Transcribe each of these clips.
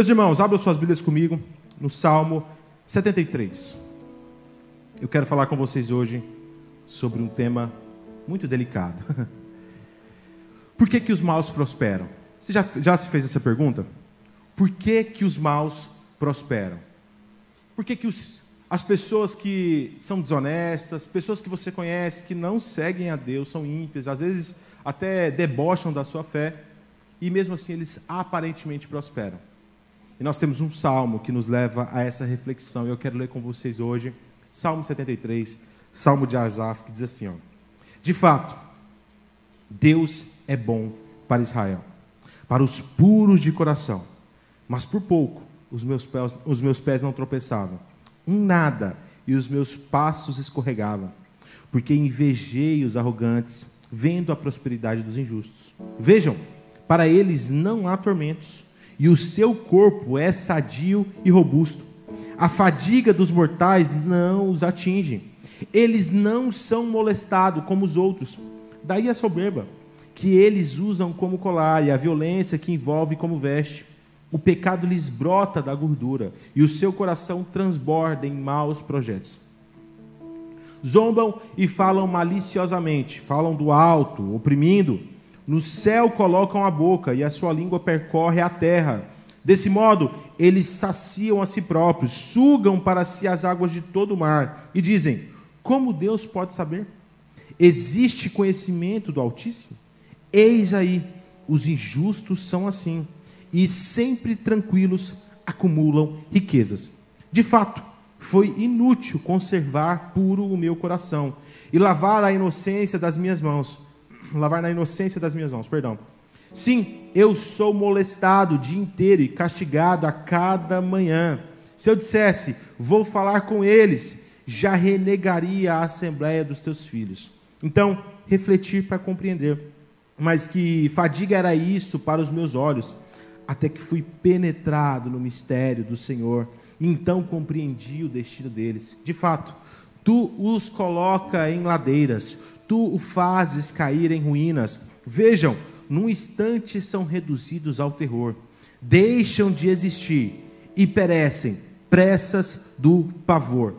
Meus irmãos, abram suas Bíblias comigo no Salmo 73. Eu quero falar com vocês hoje sobre um tema muito delicado. Por que, que os maus prosperam? Você já, já se fez essa pergunta? Por que, que os maus prosperam? Por que, que os, as pessoas que são desonestas, pessoas que você conhece, que não seguem a Deus, são ímpias, às vezes até debocham da sua fé, e mesmo assim eles aparentemente prosperam? E nós temos um salmo que nos leva a essa reflexão, eu quero ler com vocês hoje, Salmo 73, Salmo de Asaf, que diz assim: ó, De fato, Deus é bom para Israel, para os puros de coração, mas por pouco os meus pés, os meus pés não tropeçavam, um nada, e os meus passos escorregavam, porque invejei os arrogantes, vendo a prosperidade dos injustos. Vejam, para eles não há tormentos, e o seu corpo é sadio e robusto. A fadiga dos mortais não os atinge. Eles não são molestados como os outros. Daí a soberba, que eles usam como colar, e a violência que envolve como veste. O pecado lhes brota da gordura, e o seu coração transborda em maus projetos. Zombam e falam maliciosamente, falam do alto, oprimindo. No céu colocam a boca, e a sua língua percorre a terra. Desse modo, eles saciam a si próprios, sugam para si as águas de todo o mar, e dizem: Como Deus pode saber? Existe conhecimento do Altíssimo? Eis aí, os injustos são assim e sempre tranquilos acumulam riquezas. De fato, foi inútil conservar puro o meu coração e lavar a inocência das minhas mãos. Lavar na inocência das minhas mãos, perdão. Sim, eu sou molestado o dia inteiro e castigado a cada manhã. Se eu dissesse, vou falar com eles, já renegaria a assembleia dos teus filhos. Então, refletir para compreender. Mas que fadiga era isso para os meus olhos até que fui penetrado no mistério do Senhor. Então compreendi o destino deles. De fato, tu os coloca em ladeiras, tu o fazes cair em ruínas. Vejam, num instante são reduzidos ao terror, deixam de existir e perecem, pressas do pavor.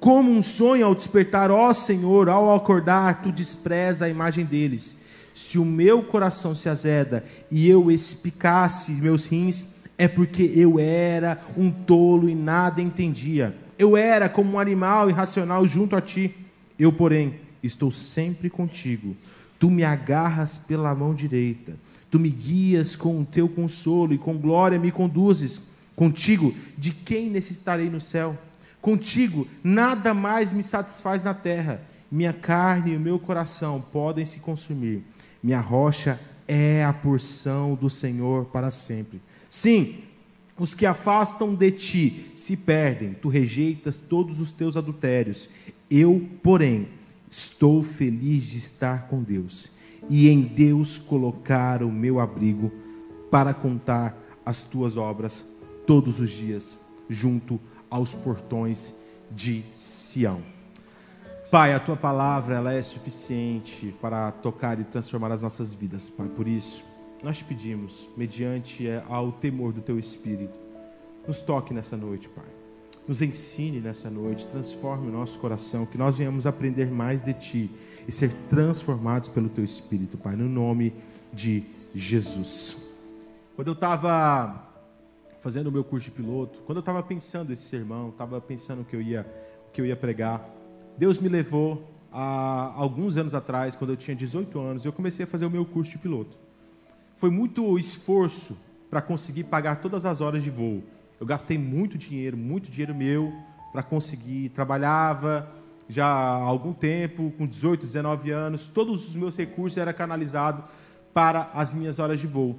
Como um sonho ao despertar, ó Senhor, ao acordar, tu despreza a imagem deles se o meu coração se azeda e eu espicasse meus rins, é porque eu era um tolo e nada entendia. Eu era como um animal irracional junto a ti. Eu, porém, estou sempre contigo. Tu me agarras pela mão direita. Tu me guias com o teu consolo e com glória me conduzes. Contigo, de quem necessitarei no céu? Contigo, nada mais me satisfaz na terra. Minha carne e o meu coração podem se consumir minha rocha é a porção do Senhor para sempre. Sim, os que afastam de ti se perdem, tu rejeitas todos os teus adultérios. Eu, porém, estou feliz de estar com Deus e em Deus colocar o meu abrigo para contar as tuas obras todos os dias junto aos portões de Sião. Pai, a tua palavra ela é suficiente para tocar e transformar as nossas vidas, Pai. Por isso, nós te pedimos, mediante é, ao temor do teu espírito, nos toque nessa noite, Pai. Nos ensine nessa noite, transforme o nosso coração, que nós venhamos aprender mais de ti e ser transformados pelo teu espírito, Pai, no nome de Jesus. Quando eu estava fazendo o meu curso de piloto, quando eu estava pensando esse sermão, estava pensando que eu ia que eu ia pregar, Deus me levou a alguns anos atrás, quando eu tinha 18 anos, eu comecei a fazer o meu curso de piloto. Foi muito esforço para conseguir pagar todas as horas de voo. Eu gastei muito dinheiro, muito dinheiro meu para conseguir. Trabalhava já há algum tempo, com 18, 19 anos, todos os meus recursos eram canalizados para as minhas horas de voo.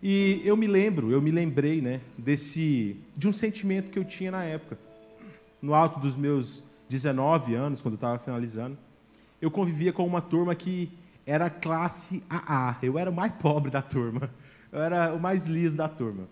E eu me lembro, eu me lembrei, né, desse de um sentimento que eu tinha na época. No alto dos meus 19 anos, quando eu estava finalizando, eu convivia com uma turma que era classe AA. Eu era o mais pobre da turma. Eu era o mais liso da turma.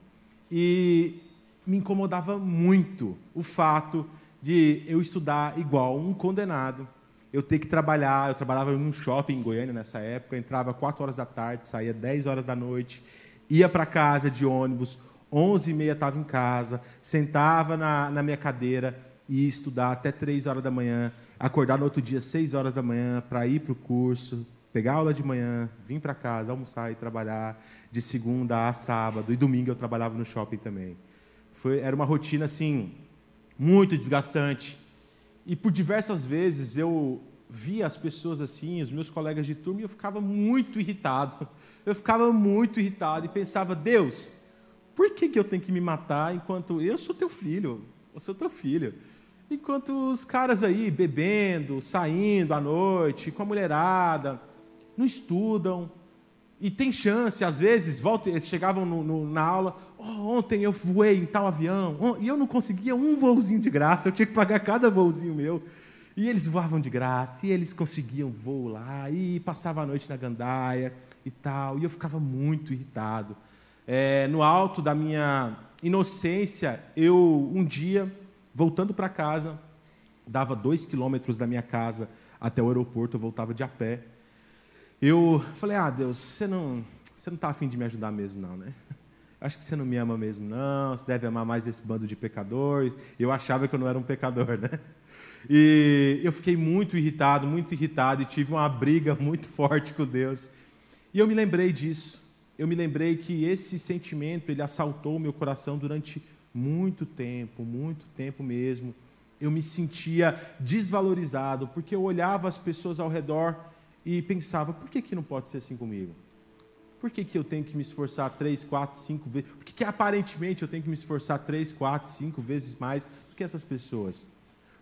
E me incomodava muito o fato de eu estudar igual um condenado, eu ter que trabalhar. Eu trabalhava num shopping em Goiânia nessa época, entrava 4 horas da tarde, saía 10 horas da noite, ia para casa de ônibus, 11 e meia estava em casa, sentava na, na minha cadeira e ia estudar até 3 horas da manhã, acordar no outro dia 6 horas da manhã para ir para o curso, pegar aula de manhã, vir para casa, almoçar e trabalhar de segunda a sábado. E domingo eu trabalhava no shopping também. Foi, era uma rotina assim, muito desgastante. E por diversas vezes eu via as pessoas assim, os meus colegas de turma, e eu ficava muito irritado. Eu ficava muito irritado e pensava, Deus, por que, que eu tenho que me matar enquanto eu sou teu filho? Eu sou teu filho. Enquanto os caras aí bebendo, saindo à noite, com a mulherada, não estudam. E tem chance, às vezes, volta, eles chegavam no, no, na aula, oh, ontem eu voei em tal avião, e eu não conseguia um voozinho de graça, eu tinha que pagar cada voozinho meu. E eles voavam de graça, e eles conseguiam voo lá, e passava a noite na gandaia e tal, e eu ficava muito irritado é, no alto da minha inocência, eu, um dia, voltando para casa, dava dois quilômetros da minha casa até o aeroporto, eu voltava de a pé. Eu falei, ah, Deus, você não você não está afim de me ajudar mesmo, não, né? Acho que você não me ama mesmo, não. Você deve amar mais esse bando de pecador. Eu achava que eu não era um pecador, né? E eu fiquei muito irritado, muito irritado, e tive uma briga muito forte com Deus. E eu me lembrei disso eu me lembrei que esse sentimento ele assaltou o meu coração durante muito tempo, muito tempo mesmo. Eu me sentia desvalorizado porque eu olhava as pessoas ao redor e pensava: por que, que não pode ser assim comigo? Por que, que eu tenho que me esforçar três, quatro, cinco vezes? Por que, que aparentemente eu tenho que me esforçar três, quatro, cinco vezes mais do que essas pessoas?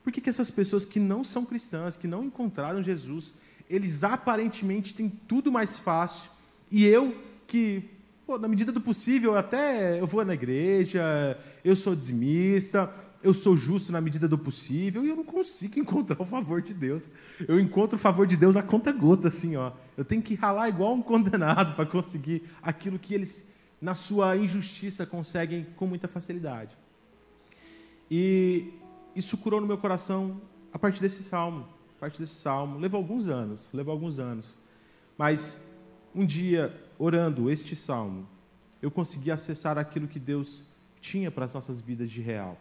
Por que, que essas pessoas que não são cristãs, que não encontraram Jesus, eles aparentemente têm tudo mais fácil e eu que, pô, na medida do possível, até eu vou na igreja, eu sou dizimista, eu sou justo na medida do possível e eu não consigo encontrar o favor de Deus. Eu encontro o favor de Deus a conta gota, assim, ó. Eu tenho que ralar igual um condenado para conseguir aquilo que eles, na sua injustiça, conseguem com muita facilidade. E isso curou no meu coração a partir desse salmo. A partir desse salmo. Levou alguns anos, levou alguns anos. Mas um dia orando este salmo, eu consegui acessar aquilo que Deus tinha para as nossas vidas de real.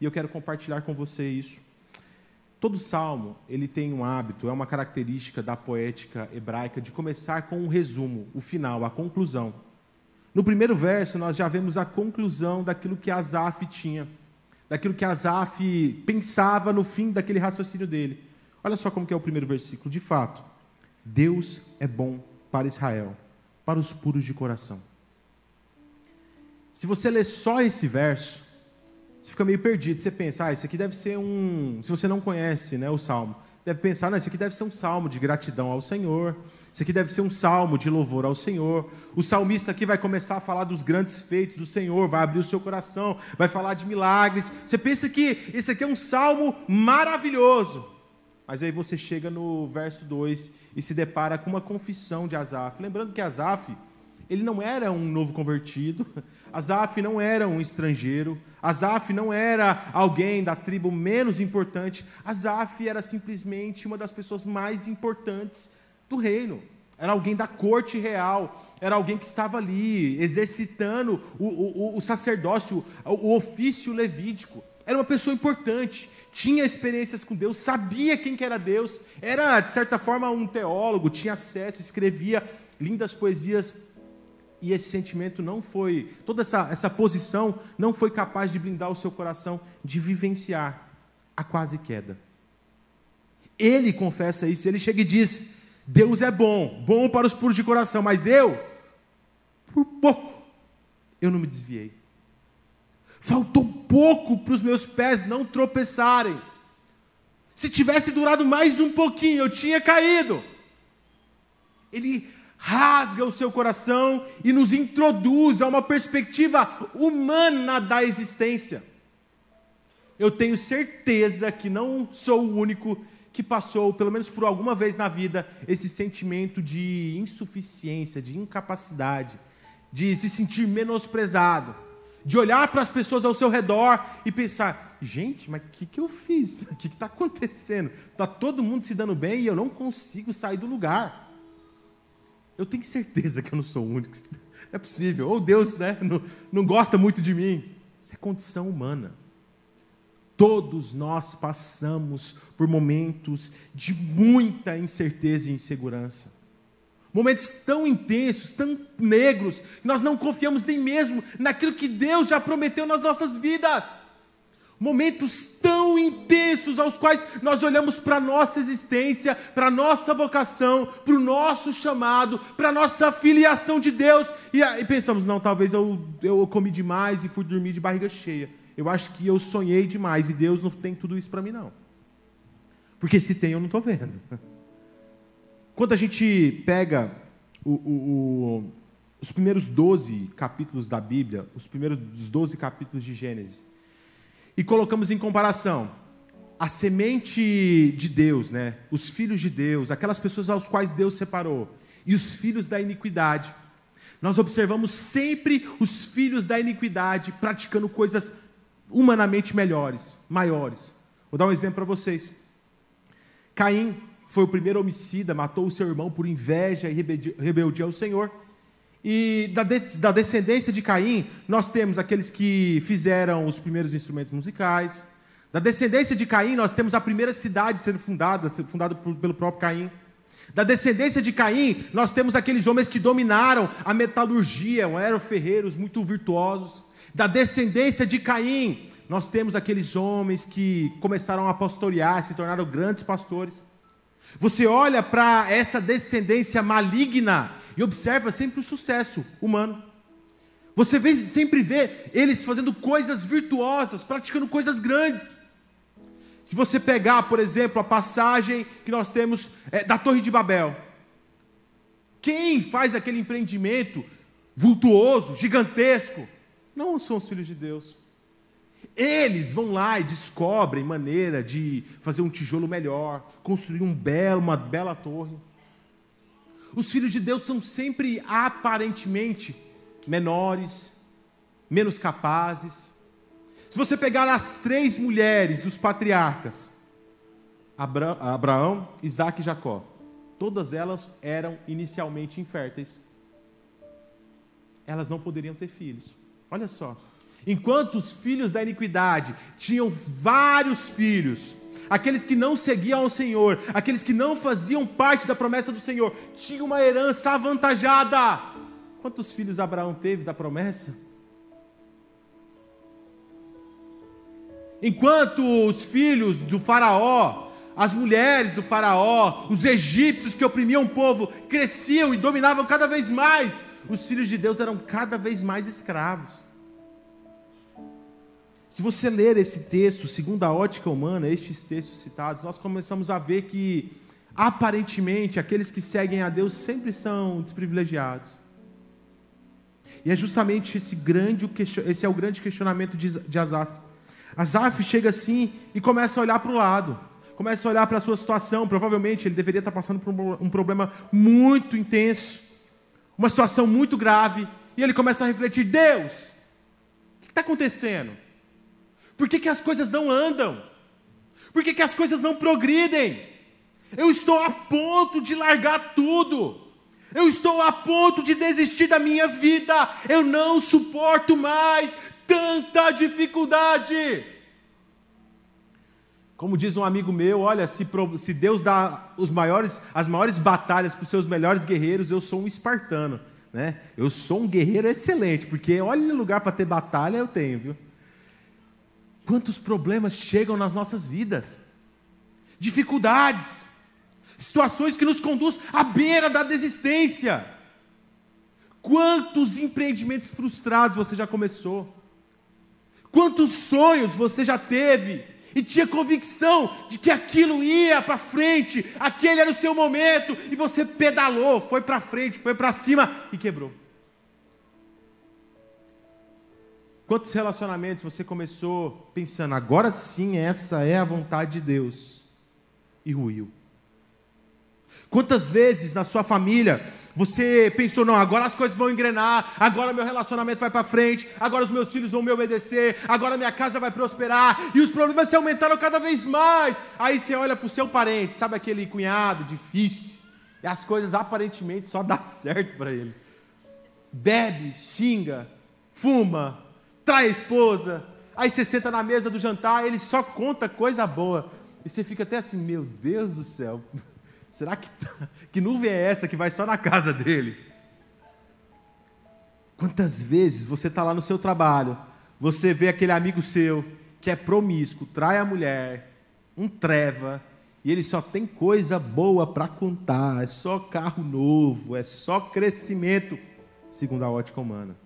E eu quero compartilhar com você isso. Todo salmo, ele tem um hábito, é uma característica da poética hebraica de começar com um resumo, o final, a conclusão. No primeiro verso, nós já vemos a conclusão daquilo que Asaf tinha, daquilo que Asaf pensava no fim daquele raciocínio dele. Olha só como que é o primeiro versículo. De fato, Deus é bom para Israel para os puros de coração. Se você ler só esse verso, você fica meio perdido. Você pensa, ah, isso aqui deve ser um. Se você não conhece né, o salmo, deve pensar, não, isso aqui deve ser um salmo de gratidão ao Senhor. Isso aqui deve ser um salmo de louvor ao Senhor. O salmista aqui vai começar a falar dos grandes feitos do Senhor, vai abrir o seu coração, vai falar de milagres. Você pensa que esse aqui é um salmo maravilhoso. Mas aí você chega no verso 2 e se depara com uma confissão de Asaf. Lembrando que Asaf, ele não era um novo convertido, Asaf não era um estrangeiro, Asaf não era alguém da tribo menos importante, Asaf era simplesmente uma das pessoas mais importantes do reino. Era alguém da corte real, era alguém que estava ali exercitando o, o, o sacerdócio, o, o ofício levídico. Era uma pessoa importante, tinha experiências com Deus, sabia quem que era Deus, era, de certa forma, um teólogo, tinha acesso, escrevia lindas poesias, e esse sentimento não foi, toda essa, essa posição não foi capaz de blindar o seu coração de vivenciar a quase queda. Ele confessa isso, ele chega e diz: Deus é bom, bom para os puros de coração, mas eu, por pouco, eu não me desviei. Faltou pouco para os meus pés não tropeçarem. Se tivesse durado mais um pouquinho, eu tinha caído. Ele rasga o seu coração e nos introduz a uma perspectiva humana da existência. Eu tenho certeza que não sou o único que passou, pelo menos por alguma vez na vida, esse sentimento de insuficiência, de incapacidade, de se sentir menosprezado de olhar para as pessoas ao seu redor e pensar: gente, mas o que, que eu fiz? O que está acontecendo? Está todo mundo se dando bem e eu não consigo sair do lugar. Eu tenho certeza que eu não sou o único. é possível. Ou Deus né, não, não gosta muito de mim. Isso é condição humana. Todos nós passamos por momentos de muita incerteza e insegurança. Momentos tão intensos, tão negros, que nós não confiamos nem mesmo naquilo que Deus já prometeu nas nossas vidas. Momentos tão intensos aos quais nós olhamos para a nossa existência, para a nossa vocação, para o nosso chamado, para a nossa filiação de Deus, e, e pensamos: não, talvez eu, eu comi demais e fui dormir de barriga cheia. Eu acho que eu sonhei demais e Deus não tem tudo isso para mim, não. Porque se tem, eu não estou vendo. Quando a gente pega o, o, o, os primeiros 12 capítulos da Bíblia, os primeiros 12 capítulos de Gênesis, e colocamos em comparação a semente de Deus, né? os filhos de Deus, aquelas pessoas aos quais Deus separou, e os filhos da iniquidade, nós observamos sempre os filhos da iniquidade praticando coisas humanamente melhores, maiores. Vou dar um exemplo para vocês. Caim foi o primeiro homicida, matou o seu irmão por inveja e rebeldia ao Senhor. E da, de, da descendência de Caim, nós temos aqueles que fizeram os primeiros instrumentos musicais. Da descendência de Caim, nós temos a primeira cidade sendo fundada, sendo fundada por, pelo próprio Caim. Da descendência de Caim, nós temos aqueles homens que dominaram a metalurgia, eram ferreiros muito virtuosos. Da descendência de Caim, nós temos aqueles homens que começaram a pastorear, se tornaram grandes pastores. Você olha para essa descendência maligna e observa sempre o sucesso humano. Você vê, sempre vê eles fazendo coisas virtuosas, praticando coisas grandes. Se você pegar, por exemplo, a passagem que nós temos é, da Torre de Babel, quem faz aquele empreendimento vultuoso, gigantesco? Não são os filhos de Deus. Eles vão lá e descobrem maneira de fazer um tijolo melhor, construir um belo, uma bela torre. Os filhos de Deus são sempre aparentemente menores, menos capazes. Se você pegar as três mulheres dos patriarcas, Abraão, Isaac e Jacó, todas elas eram inicialmente inférteis. Elas não poderiam ter filhos. Olha só. Enquanto os filhos da iniquidade tinham vários filhos, aqueles que não seguiam ao Senhor, aqueles que não faziam parte da promessa do Senhor, tinham uma herança avantajada. Quantos filhos Abraão teve da promessa? Enquanto os filhos do Faraó, as mulheres do Faraó, os egípcios que oprimiam o povo, cresciam e dominavam cada vez mais, os filhos de Deus eram cada vez mais escravos. Se você ler esse texto, segundo a ótica humana, estes textos citados, nós começamos a ver que, aparentemente, aqueles que seguem a Deus sempre são desprivilegiados. E é justamente esse grande, esse é o grande questionamento de Azaf. Azaf chega assim e começa a olhar para o lado, começa a olhar para a sua situação. Provavelmente ele deveria estar passando por um problema muito intenso, uma situação muito grave, e ele começa a refletir: Deus, o que está acontecendo? Por que, que as coisas não andam? Por que, que as coisas não progridem? Eu estou a ponto de largar tudo. Eu estou a ponto de desistir da minha vida. Eu não suporto mais tanta dificuldade. Como diz um amigo meu, olha, se, se Deus dá os maiores, as maiores batalhas para os seus melhores guerreiros, eu sou um espartano. Né? Eu sou um guerreiro excelente, porque olha lugar para ter batalha eu tenho, viu? Quantos problemas chegam nas nossas vidas? Dificuldades, situações que nos conduzem à beira da desistência. Quantos empreendimentos frustrados você já começou? Quantos sonhos você já teve e tinha convicção de que aquilo ia para frente, aquele era o seu momento e você pedalou, foi para frente, foi para cima e quebrou? Quantos relacionamentos você começou pensando, agora sim, essa é a vontade de Deus, e ruiu? Quantas vezes na sua família você pensou, não, agora as coisas vão engrenar, agora meu relacionamento vai para frente, agora os meus filhos vão me obedecer, agora minha casa vai prosperar, e os problemas se aumentaram cada vez mais. Aí você olha para o seu parente, sabe aquele cunhado difícil, e as coisas aparentemente só dá certo para ele. bebe, xinga, fuma, trai a esposa. Aí você senta na mesa do jantar, ele só conta coisa boa. E você fica até assim, meu Deus do céu, será que, que nuvem é essa que vai só na casa dele? Quantas vezes você está lá no seu trabalho, você vê aquele amigo seu que é promíscuo, trai a mulher, um treva, e ele só tem coisa boa para contar, é só carro novo, é só crescimento, segundo a ótica humana.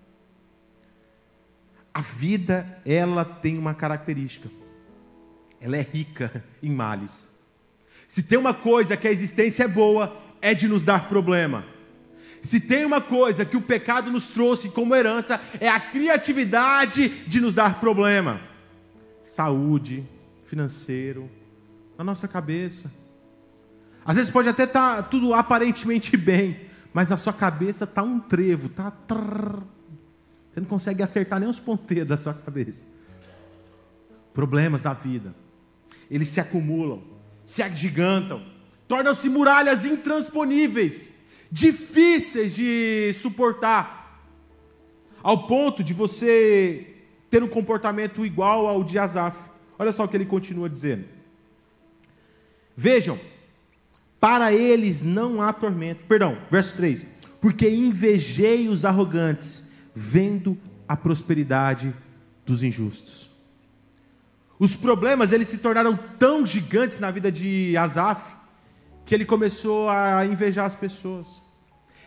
A vida, ela tem uma característica. Ela é rica em males. Se tem uma coisa que a existência é boa, é de nos dar problema. Se tem uma coisa que o pecado nos trouxe como herança, é a criatividade de nos dar problema. Saúde, financeiro, na nossa cabeça. Às vezes pode até estar tá tudo aparentemente bem, mas na sua cabeça está um trevo, tá você não consegue acertar nem os ponteiros da sua cabeça. Problemas da vida, eles se acumulam, se agigantam, tornam-se muralhas intransponíveis difíceis de suportar, ao ponto de você ter um comportamento igual ao de Asaf. Olha só o que ele continua dizendo. Vejam, para eles não há tormento. Perdão, verso 3. Porque invejei os arrogantes, vendo a prosperidade dos injustos. Os problemas eles se tornaram tão gigantes na vida de Asaf que ele começou a invejar as pessoas.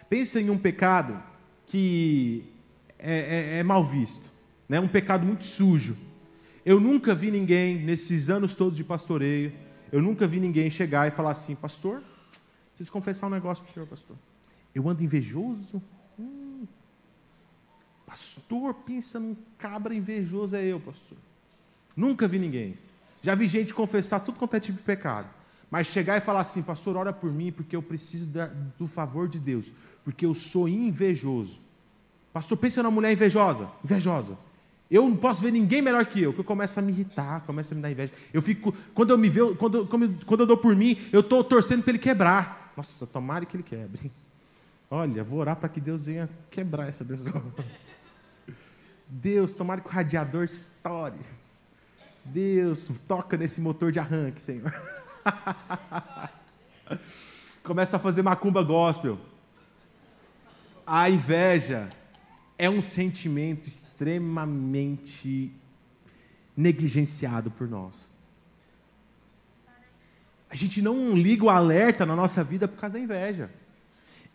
Pensa em um pecado que é, é, é mal visto, né? um pecado muito sujo. Eu nunca vi ninguém, nesses anos todos de pastoreio, eu nunca vi ninguém chegar e falar assim, pastor, preciso confessar um negócio para o senhor, pastor. Eu ando invejoso? Pastor, pensa num cabra invejoso, é eu, pastor. Nunca vi ninguém. Já vi gente confessar tudo quanto é tipo de pecado. Mas chegar e falar assim, pastor, ora por mim, porque eu preciso do favor de Deus, porque eu sou invejoso. Pastor, pensa numa mulher invejosa, invejosa. Eu não posso ver ninguém melhor que eu, que eu começo a me irritar, começo a me dar inveja. Eu fico, quando eu me vejo, quando, quando eu dou por mim, eu estou torcendo para ele quebrar. Nossa, tomara que ele quebre. Olha, vou orar para que Deus venha quebrar essa pessoa. Deus, tomara que o radiador estoure. Deus, toca nesse motor de arranque, Senhor. Começa a fazer macumba gospel. A inveja é um sentimento extremamente negligenciado por nós. A gente não liga o alerta na nossa vida por causa da inveja.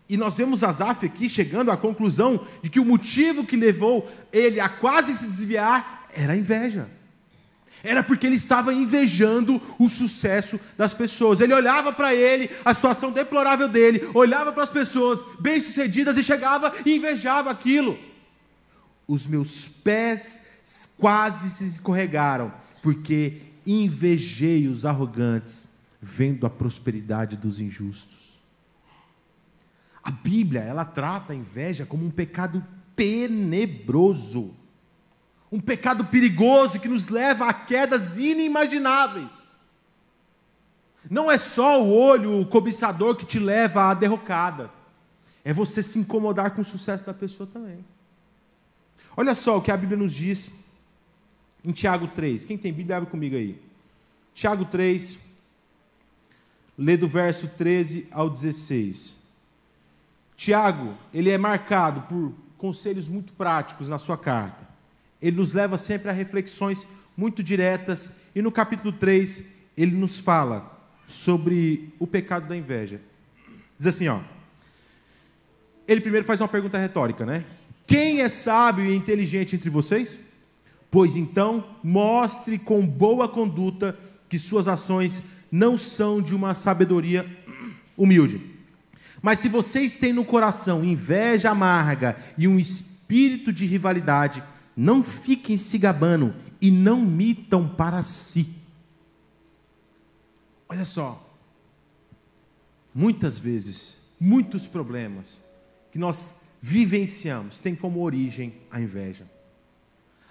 E nós vemos Azaf aqui chegando à conclusão de que o motivo que levou ele a quase se desviar era a inveja. Era porque ele estava invejando o sucesso das pessoas. Ele olhava para ele, a situação deplorável dele, olhava para as pessoas bem-sucedidas e chegava e invejava aquilo. Os meus pés quase se escorregaram, porque invejei os arrogantes, vendo a prosperidade dos injustos. A Bíblia, ela trata a inveja como um pecado tenebroso um pecado perigoso que nos leva a quedas inimagináveis. Não é só o olho cobiçador que te leva à derrocada, é você se incomodar com o sucesso da pessoa também. Olha só o que a Bíblia nos diz em Tiago 3. Quem tem Bíblia, abre comigo aí. Tiago 3, lê do verso 13 ao 16. Tiago, ele é marcado por conselhos muito práticos na sua carta ele nos leva sempre a reflexões muito diretas, e no capítulo 3, ele nos fala sobre o pecado da inveja. Diz assim, ó. Ele primeiro faz uma pergunta retórica, né? Quem é sábio e inteligente entre vocês? Pois então, mostre com boa conduta que suas ações não são de uma sabedoria humilde. Mas se vocês têm no coração inveja amarga e um espírito de rivalidade, não fiquem se gabando e não mitam para si. Olha só, muitas vezes, muitos problemas que nós vivenciamos têm como origem a inveja.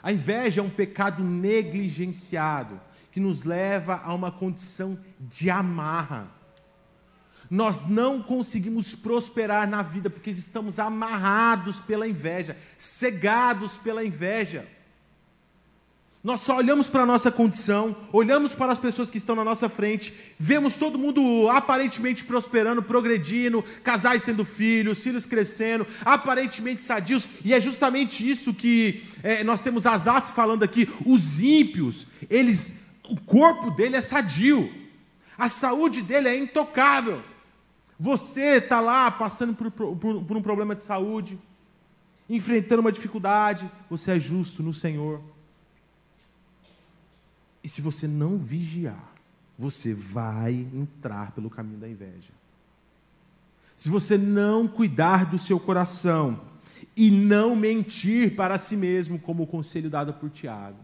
A inveja é um pecado negligenciado que nos leva a uma condição de amarra. Nós não conseguimos prosperar na vida porque estamos amarrados pela inveja, cegados pela inveja. Nós só olhamos para a nossa condição, olhamos para as pessoas que estão na nossa frente, vemos todo mundo aparentemente prosperando, progredindo, casais tendo filhos, filhos crescendo, aparentemente sadios, e é justamente isso que é, nós temos Asaf falando aqui: os ímpios, eles, o corpo dele é sadio, a saúde dele é intocável. Você está lá passando por, por, por um problema de saúde, enfrentando uma dificuldade, você é justo no Senhor. E se você não vigiar, você vai entrar pelo caminho da inveja. Se você não cuidar do seu coração e não mentir para si mesmo, como o conselho dado por Tiago,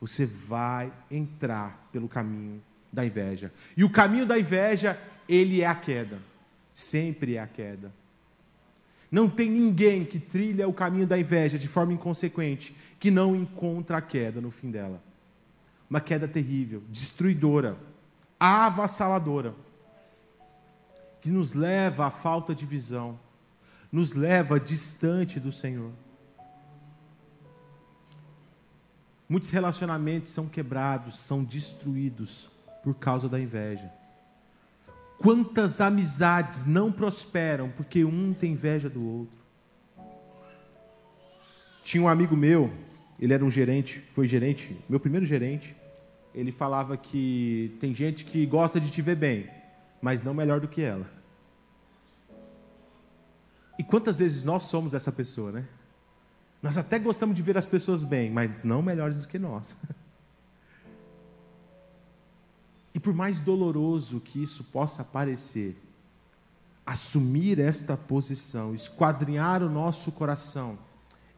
você vai entrar pelo caminho da inveja. E o caminho da inveja, ele é a queda. Sempre é a queda. Não tem ninguém que trilha o caminho da inveja de forma inconsequente que não encontra a queda no fim dela uma queda terrível, destruidora, avassaladora, que nos leva à falta de visão, nos leva distante do Senhor. Muitos relacionamentos são quebrados, são destruídos por causa da inveja. Quantas amizades não prosperam porque um tem inveja do outro? Tinha um amigo meu, ele era um gerente, foi gerente, meu primeiro gerente ele falava que tem gente que gosta de te ver bem, mas não melhor do que ela. E quantas vezes nós somos essa pessoa, né? Nós até gostamos de ver as pessoas bem, mas não melhores do que nós. E por mais doloroso que isso possa parecer, assumir esta posição, esquadrinhar o nosso coração,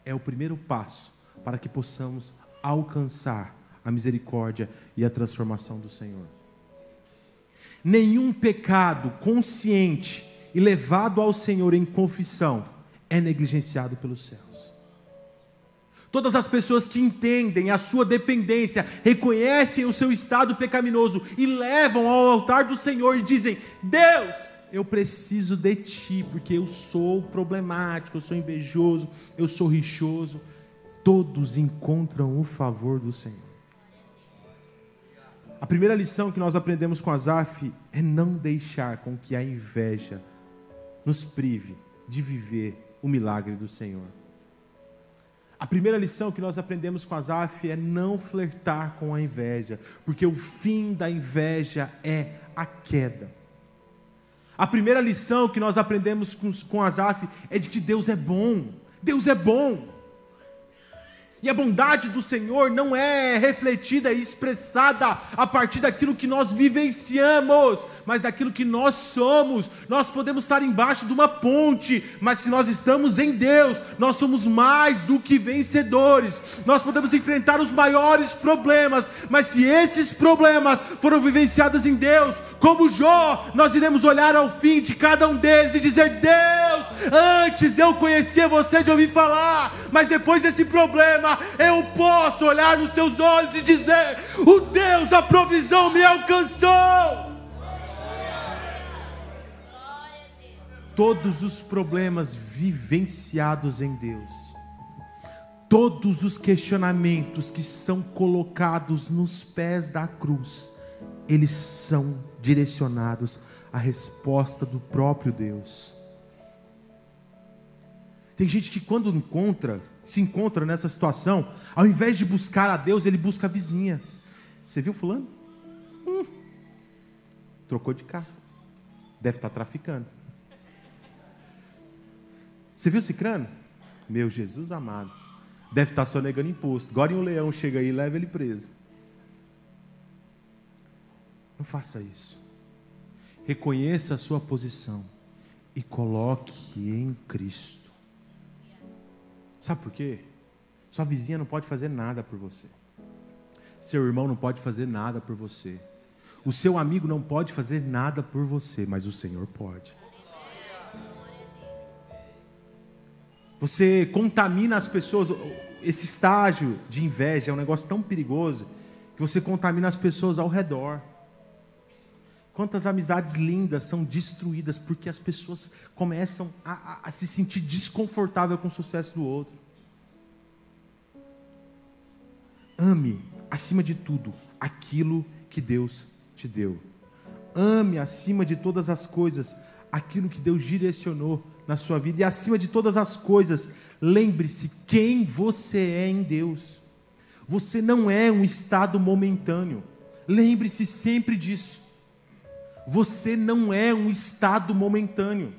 é o primeiro passo para que possamos alcançar a misericórdia e a transformação do Senhor. Nenhum pecado consciente e levado ao Senhor em confissão é negligenciado pelos céus. Todas as pessoas que entendem a sua dependência, reconhecem o seu estado pecaminoso e levam ao altar do Senhor e dizem: Deus, eu preciso de ti, porque eu sou problemático, eu sou invejoso, eu sou rixoso. Todos encontram o favor do Senhor. A primeira lição que nós aprendemos com Azaf é não deixar com que a inveja nos prive de viver o milagre do Senhor. A primeira lição que nós aprendemos com Azaf é não flertar com a inveja, porque o fim da inveja é a queda. A primeira lição que nós aprendemos com, com Azaf é de que Deus é bom. Deus é bom. E a bondade do Senhor não é refletida e expressada a partir daquilo que nós vivenciamos, mas daquilo que nós somos. Nós podemos estar embaixo de uma ponte, mas se nós estamos em Deus, nós somos mais do que vencedores. Nós podemos enfrentar os maiores problemas, mas se esses problemas foram vivenciados em Deus, como Jó, nós iremos olhar ao fim de cada um deles e dizer: Deus, antes eu conhecia você de ouvir falar, mas depois desse problema eu posso olhar nos teus olhos e dizer: O Deus da provisão me alcançou. Todos os problemas vivenciados em Deus, todos os questionamentos que são colocados nos pés da cruz, eles são direcionados à resposta do próprio Deus. Tem gente que quando encontra se encontra nessa situação, ao invés de buscar a Deus, ele busca a vizinha. Você viu fulano? Hum, trocou de carro. Deve estar traficando. Você viu Cicrano? Meu Jesus amado. Deve estar sonegando imposto. Agora um leão chega aí e leva ele preso. Não faça isso. Reconheça a sua posição e coloque em Cristo. Sabe por quê? Sua vizinha não pode fazer nada por você. Seu irmão não pode fazer nada por você. O seu amigo não pode fazer nada por você, mas o Senhor pode. Você contamina as pessoas. Esse estágio de inveja é um negócio tão perigoso que você contamina as pessoas ao redor. Quantas amizades lindas são destruídas porque as pessoas começam a, a, a se sentir desconfortável com o sucesso do outro. Ame, acima de tudo, aquilo que Deus te deu. Ame, acima de todas as coisas, aquilo que Deus direcionou na sua vida. E acima de todas as coisas, lembre-se quem você é em Deus. Você não é um estado momentâneo. Lembre-se sempre disso. Você não é um estado momentâneo.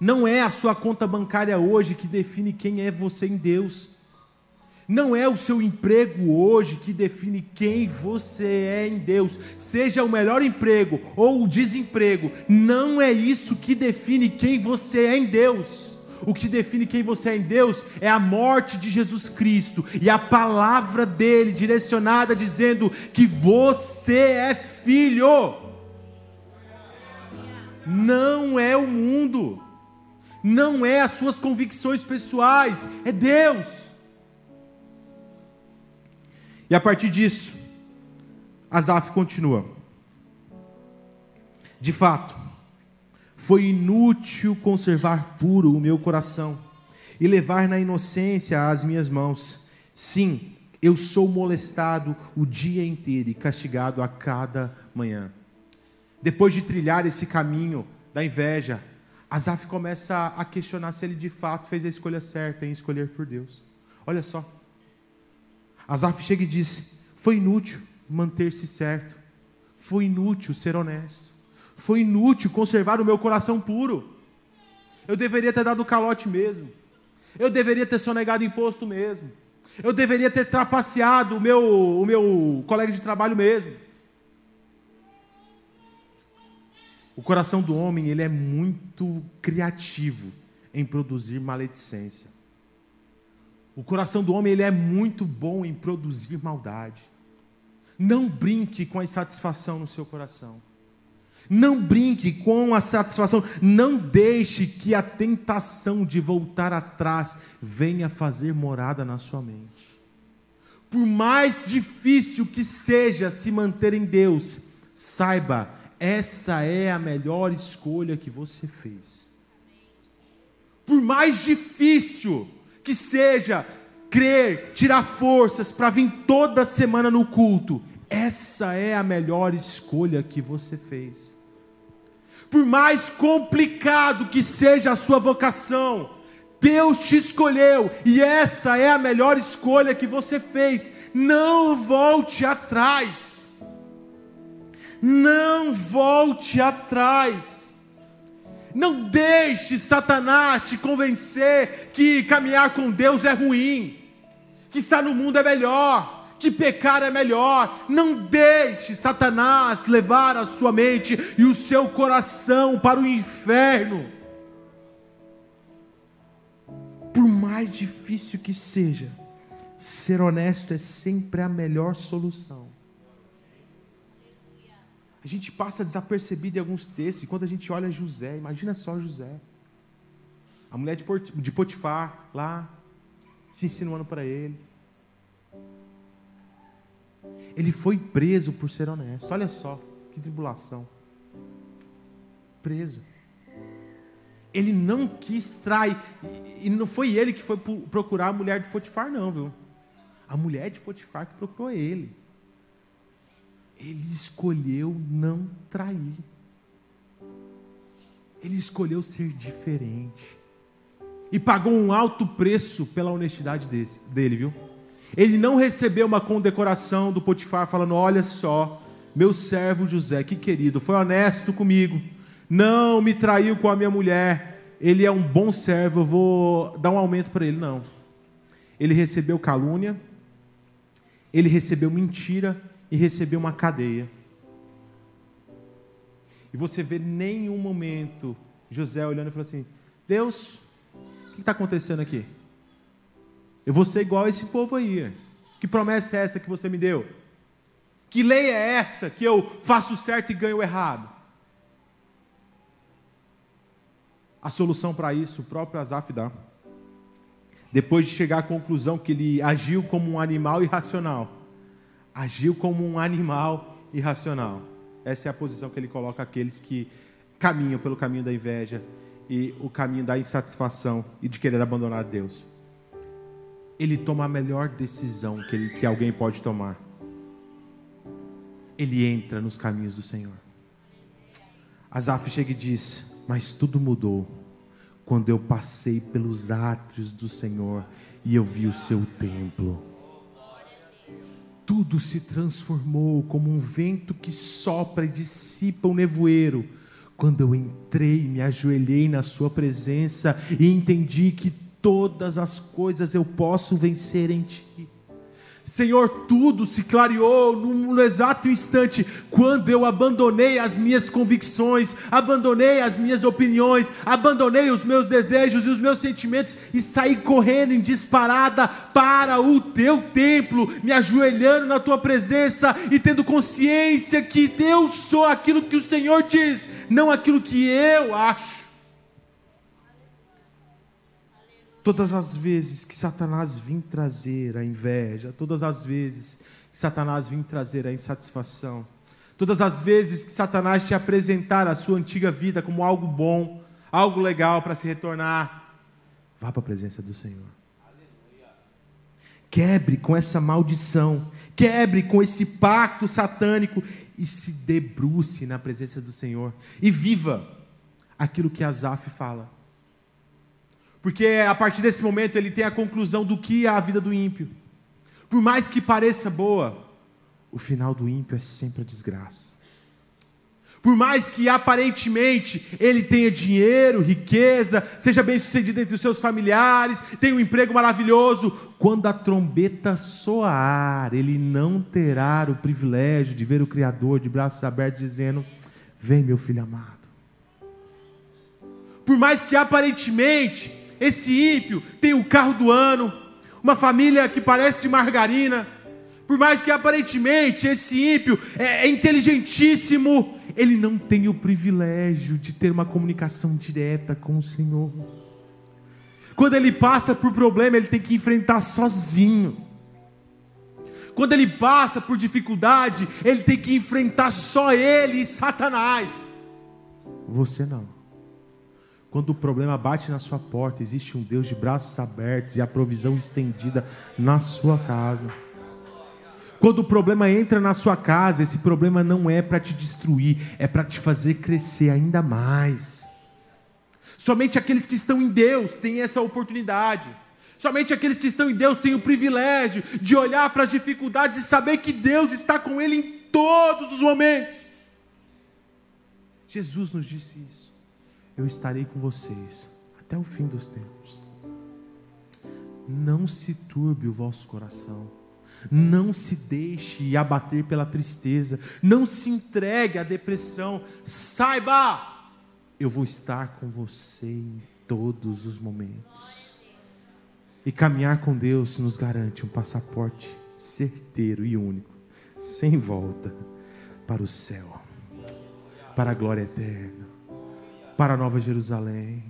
Não é a sua conta bancária hoje que define quem é você em Deus. Não é o seu emprego hoje que define quem você é em Deus. Seja o melhor emprego ou o desemprego, não é isso que define quem você é em Deus. O que define quem você é em Deus é a morte de Jesus Cristo e a palavra dele direcionada dizendo que você é filho. Não é o mundo, não é as suas convicções pessoais, é Deus. E a partir disso, Asaf continua. De fato, foi inútil conservar puro o meu coração e levar na inocência as minhas mãos. Sim, eu sou molestado o dia inteiro e castigado a cada manhã. Depois de trilhar esse caminho da inveja, Asaf começa a questionar se ele de fato fez a escolha certa em escolher por Deus. Olha só. Asaf chega e diz: Foi inútil manter-se certo. Foi inútil ser honesto. Foi inútil conservar o meu coração puro. Eu deveria ter dado calote mesmo. Eu deveria ter sonegado imposto mesmo. Eu deveria ter trapaceado o meu, o meu colega de trabalho mesmo. O coração do homem ele é muito criativo em produzir maledicência. O coração do homem ele é muito bom em produzir maldade. Não brinque com a insatisfação no seu coração. Não brinque com a satisfação. Não deixe que a tentação de voltar atrás venha fazer morada na sua mente. Por mais difícil que seja se manter em Deus, saiba, essa é a melhor escolha que você fez. Por mais difícil que seja crer, tirar forças para vir toda semana no culto, essa é a melhor escolha que você fez. Por mais complicado que seja a sua vocação, Deus te escolheu e essa é a melhor escolha que você fez. Não volte atrás. Não volte atrás. Não deixe Satanás te convencer que caminhar com Deus é ruim, que estar no mundo é melhor, que pecar é melhor. Não deixe Satanás levar a sua mente e o seu coração para o inferno. Por mais difícil que seja, ser honesto é sempre a melhor solução. A gente passa desapercebido em alguns textos, quando a gente olha José, imagina só José. A mulher de Potifar lá, se insinuando para ele. Ele foi preso por ser honesto. Olha só, que tribulação. Preso. Ele não quis trair. E não foi ele que foi procurar a mulher de Potifar, não, viu? A mulher de Potifar que procurou ele ele escolheu não trair. Ele escolheu ser diferente. E pagou um alto preço pela honestidade desse, dele, viu? Ele não recebeu uma condecoração do Potifar falando: Olha só, meu servo José, que querido, foi honesto comigo, não me traiu com a minha mulher, ele é um bom servo, eu vou dar um aumento para ele. Não. Ele recebeu calúnia, ele recebeu mentira, e recebeu uma cadeia. E você vê nenhum momento José olhando e falando assim: Deus, o que está acontecendo aqui? Eu vou ser igual a esse povo aí. Que promessa é essa que você me deu? Que lei é essa que eu faço certo e ganho errado? A solução para isso o próprio Asaf dá. Depois de chegar à conclusão que ele agiu como um animal irracional, agiu como um animal irracional. Essa é a posição que ele coloca aqueles que caminham pelo caminho da inveja e o caminho da insatisfação e de querer abandonar Deus. Ele toma a melhor decisão que, ele, que alguém pode tomar. Ele entra nos caminhos do Senhor. Asaf chega e diz: Mas tudo mudou quando eu passei pelos átrios do Senhor e eu vi o seu templo. Tudo se transformou como um vento que sopra e dissipa o nevoeiro. Quando eu entrei, me ajoelhei na Sua presença e entendi que todas as coisas eu posso vencer em Ti. Senhor, tudo se clareou no, exato instante quando eu abandonei as minhas convicções, abandonei as minhas opiniões, abandonei os meus desejos e os meus sentimentos e saí correndo em disparada para o teu templo, me ajoelhando na tua presença e tendo consciência que eu sou aquilo que o Senhor diz, não aquilo que eu acho. Todas as vezes que Satanás vem trazer a inveja, todas as vezes que Satanás vem trazer a insatisfação, todas as vezes que Satanás te apresentar a sua antiga vida como algo bom, algo legal para se retornar, vá para a presença do Senhor. Quebre com essa maldição, quebre com esse pacto satânico e se debruce na presença do Senhor e viva aquilo que Asaf fala. Porque a partir desse momento ele tem a conclusão do que é a vida do ímpio. Por mais que pareça boa, o final do ímpio é sempre a desgraça. Por mais que aparentemente ele tenha dinheiro, riqueza, seja bem sucedido entre os seus familiares, tenha um emprego maravilhoso, quando a trombeta soar, ele não terá o privilégio de ver o Criador de braços abertos dizendo: Vem, meu filho amado. Por mais que aparentemente esse ímpio tem o carro do ano, uma família que parece de margarina. Por mais que aparentemente esse ímpio é, é inteligentíssimo, ele não tem o privilégio de ter uma comunicação direta com o Senhor. Quando ele passa por problema, ele tem que enfrentar sozinho. Quando ele passa por dificuldade, ele tem que enfrentar só ele e Satanás. Você não. Quando o problema bate na sua porta, existe um Deus de braços abertos e a provisão estendida na sua casa. Quando o problema entra na sua casa, esse problema não é para te destruir, é para te fazer crescer ainda mais. Somente aqueles que estão em Deus têm essa oportunidade. Somente aqueles que estão em Deus têm o privilégio de olhar para as dificuldades e saber que Deus está com ele em todos os momentos. Jesus nos disse isso eu estarei com vocês até o fim dos tempos. Não se turbe o vosso coração. Não se deixe abater pela tristeza. Não se entregue à depressão. Saiba, eu vou estar com você em todos os momentos. E caminhar com Deus nos garante um passaporte certeiro e único, sem volta, para o céu, para a glória eterna para Nova Jerusalém.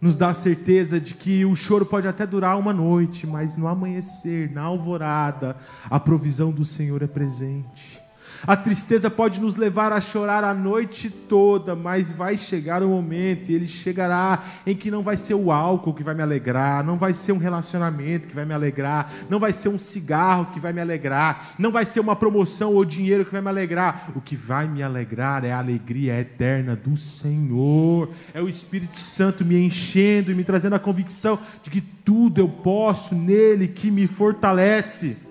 Nos dá a certeza de que o choro pode até durar uma noite, mas no amanhecer, na alvorada, a provisão do Senhor é presente. A tristeza pode nos levar a chorar a noite toda, mas vai chegar o um momento, e ele chegará em que não vai ser o álcool que vai me alegrar, não vai ser um relacionamento que vai me alegrar, não vai ser um cigarro que vai me alegrar, não vai ser uma promoção ou dinheiro que vai me alegrar. O que vai me alegrar é a alegria eterna do Senhor, é o Espírito Santo me enchendo e me trazendo a convicção de que tudo eu posso nele que me fortalece.